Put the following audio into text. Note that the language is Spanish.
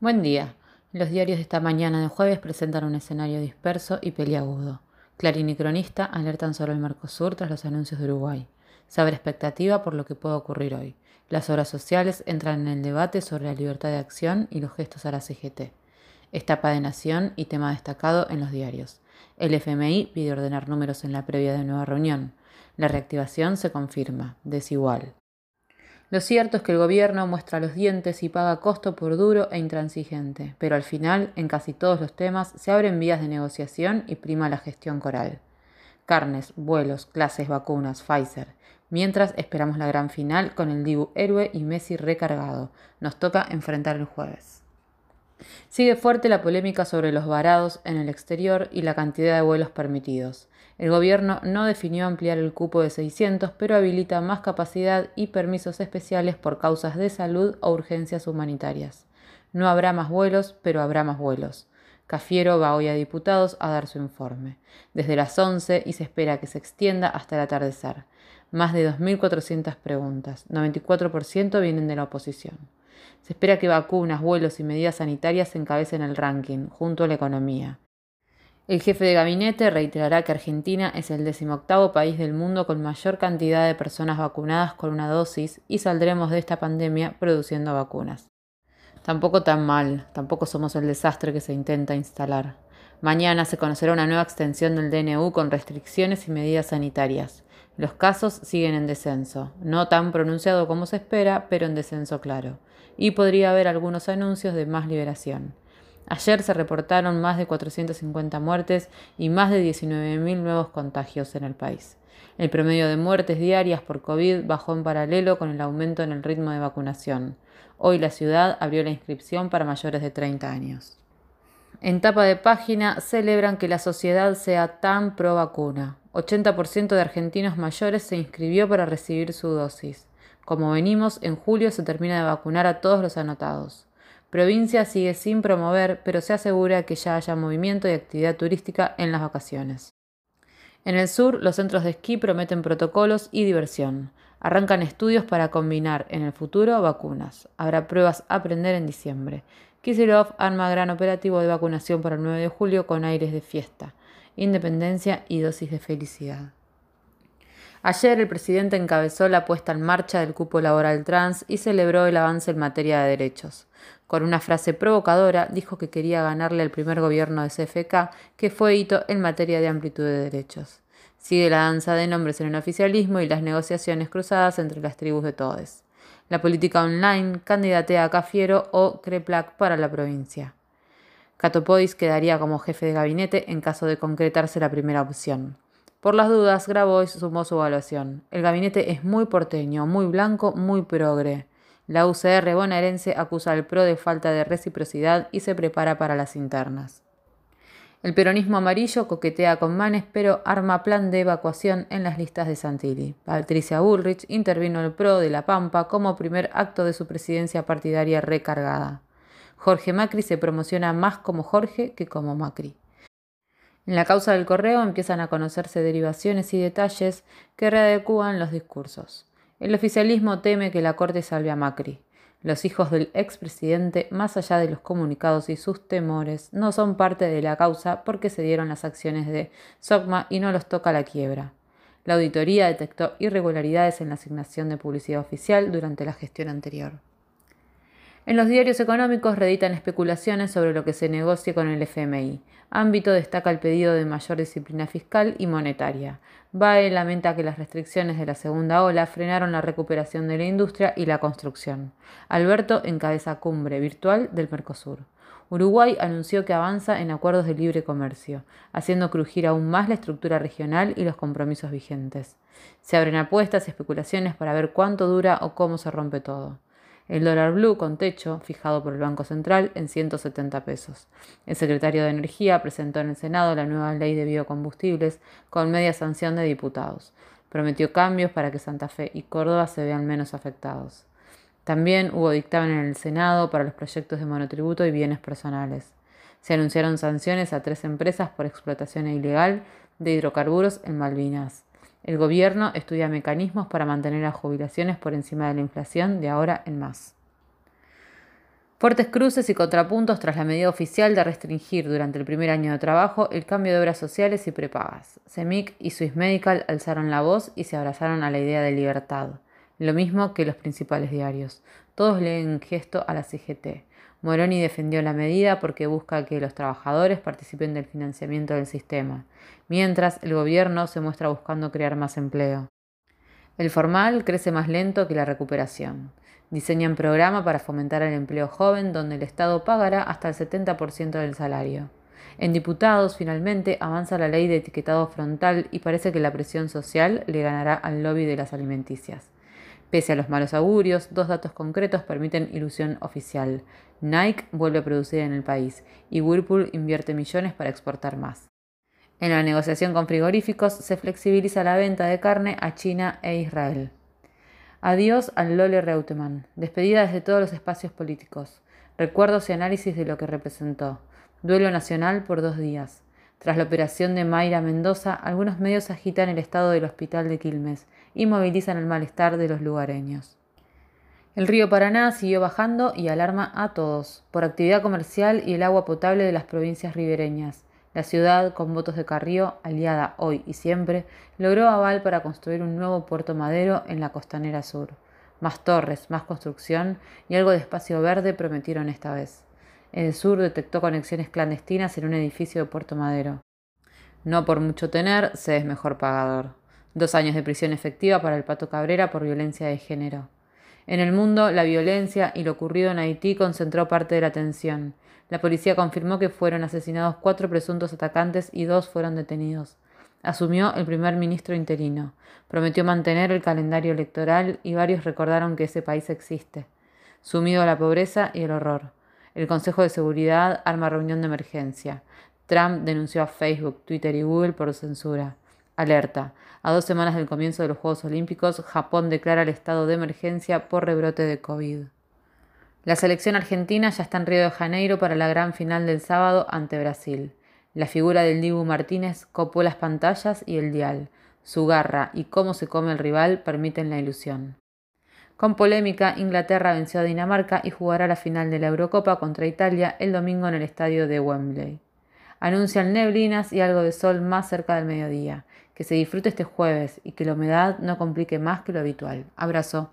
Buen día. Los diarios de esta mañana de jueves presentan un escenario disperso y peliagudo. Clarín y Cronista alertan sobre el Mercosur tras los anuncios de Uruguay. Se abre expectativa por lo que pueda ocurrir hoy. Las obras sociales entran en el debate sobre la libertad de acción y los gestos a la CGT. Estapa de nación y tema destacado en los diarios. El FMI pide ordenar números en la previa de nueva reunión. La reactivación se confirma, desigual. Lo cierto es que el gobierno muestra los dientes y paga costo por duro e intransigente, pero al final, en casi todos los temas, se abren vías de negociación y prima la gestión coral. Carnes, vuelos, clases, vacunas, Pfizer. Mientras esperamos la gran final con el Dibu héroe y Messi recargado. Nos toca enfrentar el jueves. Sigue fuerte la polémica sobre los varados en el exterior y la cantidad de vuelos permitidos. El gobierno no definió ampliar el cupo de 600, pero habilita más capacidad y permisos especiales por causas de salud o urgencias humanitarias. No habrá más vuelos, pero habrá más vuelos. Cafiero va hoy a diputados a dar su informe. Desde las 11 y se espera que se extienda hasta el atardecer. Más de 2.400 preguntas. 94% vienen de la oposición. Se espera que vacunas, vuelos y medidas sanitarias encabecen el ranking, junto a la economía. El jefe de gabinete reiterará que Argentina es el decimoctavo país del mundo con mayor cantidad de personas vacunadas con una dosis y saldremos de esta pandemia produciendo vacunas. Tampoco tan mal, tampoco somos el desastre que se intenta instalar. Mañana se conocerá una nueva extensión del DNU con restricciones y medidas sanitarias. Los casos siguen en descenso, no tan pronunciado como se espera, pero en descenso claro. Y podría haber algunos anuncios de más liberación. Ayer se reportaron más de 450 muertes y más de 19.000 nuevos contagios en el país. El promedio de muertes diarias por COVID bajó en paralelo con el aumento en el ritmo de vacunación. Hoy la ciudad abrió la inscripción para mayores de 30 años. En tapa de página celebran que la sociedad sea tan pro vacuna. 80% de argentinos mayores se inscribió para recibir su dosis. Como venimos, en julio se termina de vacunar a todos los anotados. Provincia sigue sin promover, pero se asegura que ya haya movimiento y actividad turística en las vacaciones. En el sur, los centros de esquí prometen protocolos y diversión. Arrancan estudios para combinar en el futuro vacunas. Habrá pruebas a aprender en diciembre. Kisilov arma gran operativo de vacunación para el 9 de julio con aires de fiesta, independencia y dosis de felicidad. Ayer el presidente encabezó la puesta en marcha del cupo laboral trans y celebró el avance en materia de derechos. Con una frase provocadora dijo que quería ganarle al primer gobierno de CFK, que fue hito en materia de amplitud de derechos. Sigue la danza de nombres en el oficialismo y las negociaciones cruzadas entre las tribus de todes. La política online candidatea a Cafiero o Creplac para la provincia. Catopodis quedaría como jefe de gabinete en caso de concretarse la primera opción. Por las dudas, Grabois sumó su evaluación. El gabinete es muy porteño, muy blanco, muy progre. La UCR bonaerense acusa al PRO de falta de reciprocidad y se prepara para las internas. El peronismo amarillo coquetea con Manes, pero arma plan de evacuación en las listas de Santilli. Patricia Bullrich intervino el PRO de La Pampa como primer acto de su presidencia partidaria recargada. Jorge Macri se promociona más como Jorge que como Macri. En la causa del correo empiezan a conocerse derivaciones y detalles que readecúan los discursos. El oficialismo teme que la Corte salve a Macri. Los hijos del expresidente, más allá de los comunicados y sus temores, no son parte de la causa porque se dieron las acciones de SOCMA y no los toca la quiebra. La auditoría detectó irregularidades en la asignación de publicidad oficial durante la gestión anterior. En los diarios económicos reeditan especulaciones sobre lo que se negocie con el FMI. Ámbito destaca el pedido de mayor disciplina fiscal y monetaria. BAE lamenta que las restricciones de la segunda ola frenaron la recuperación de la industria y la construcción. Alberto encabeza cumbre virtual del Mercosur. Uruguay anunció que avanza en acuerdos de libre comercio, haciendo crujir aún más la estructura regional y los compromisos vigentes. Se abren apuestas y especulaciones para ver cuánto dura o cómo se rompe todo. El dólar blue con techo, fijado por el Banco Central, en 170 pesos. El secretario de Energía presentó en el Senado la nueva ley de biocombustibles con media sanción de diputados. Prometió cambios para que Santa Fe y Córdoba se vean menos afectados. También hubo dictamen en el Senado para los proyectos de monotributo y bienes personales. Se anunciaron sanciones a tres empresas por explotación ilegal de hidrocarburos en Malvinas. El gobierno estudia mecanismos para mantener las jubilaciones por encima de la inflación de ahora en más. Fuertes cruces y contrapuntos tras la medida oficial de restringir durante el primer año de trabajo el cambio de obras sociales y prepagas. CEMIC y Swiss Medical alzaron la voz y se abrazaron a la idea de libertad, lo mismo que los principales diarios. Todos leen gesto a la CGT. Moroni defendió la medida porque busca que los trabajadores participen del financiamiento del sistema, mientras el gobierno se muestra buscando crear más empleo. El formal crece más lento que la recuperación. Diseñan programa para fomentar el empleo joven donde el Estado pagará hasta el 70% del salario. En diputados, finalmente, avanza la ley de etiquetado frontal y parece que la presión social le ganará al lobby de las alimenticias. Pese a los malos augurios, dos datos concretos permiten ilusión oficial. Nike vuelve a producir en el país y Whirlpool invierte millones para exportar más. En la negociación con frigoríficos se flexibiliza la venta de carne a China e Israel. Adiós al Lole Reutemann. Despedida desde todos los espacios políticos. Recuerdos y análisis de lo que representó. Duelo nacional por dos días. Tras la operación de Mayra Mendoza, algunos medios agitan el estado del hospital de Quilmes y movilizan el malestar de los lugareños. El río Paraná siguió bajando y alarma a todos por actividad comercial y el agua potable de las provincias ribereñas. La ciudad, con votos de Carrió, aliada hoy y siempre, logró aval para construir un nuevo puerto madero en la costanera sur. Más torres, más construcción y algo de espacio verde prometieron esta vez. El sur detectó conexiones clandestinas en un edificio de Puerto Madero. No por mucho tener, se es mejor pagador. Dos años de prisión efectiva para el Pato Cabrera por violencia de género. En el mundo, la violencia y lo ocurrido en Haití concentró parte de la atención. La policía confirmó que fueron asesinados cuatro presuntos atacantes y dos fueron detenidos. Asumió el primer ministro interino. Prometió mantener el calendario electoral y varios recordaron que ese país existe. Sumido a la pobreza y el horror. El Consejo de Seguridad arma reunión de emergencia. Trump denunció a Facebook, Twitter y Google por censura. Alerta. A dos semanas del comienzo de los Juegos Olímpicos, Japón declara el estado de emergencia por rebrote de COVID. La selección argentina ya está en Río de Janeiro para la gran final del sábado ante Brasil. La figura del Dibu Martínez copó las pantallas y el dial. Su garra y cómo se come el rival permiten la ilusión. Con polémica, Inglaterra venció a Dinamarca y jugará la final de la Eurocopa contra Italia el domingo en el estadio de Wembley. Anuncian neblinas y algo de sol más cerca del mediodía. Que se disfrute este jueves y que la humedad no complique más que lo habitual. Abrazo.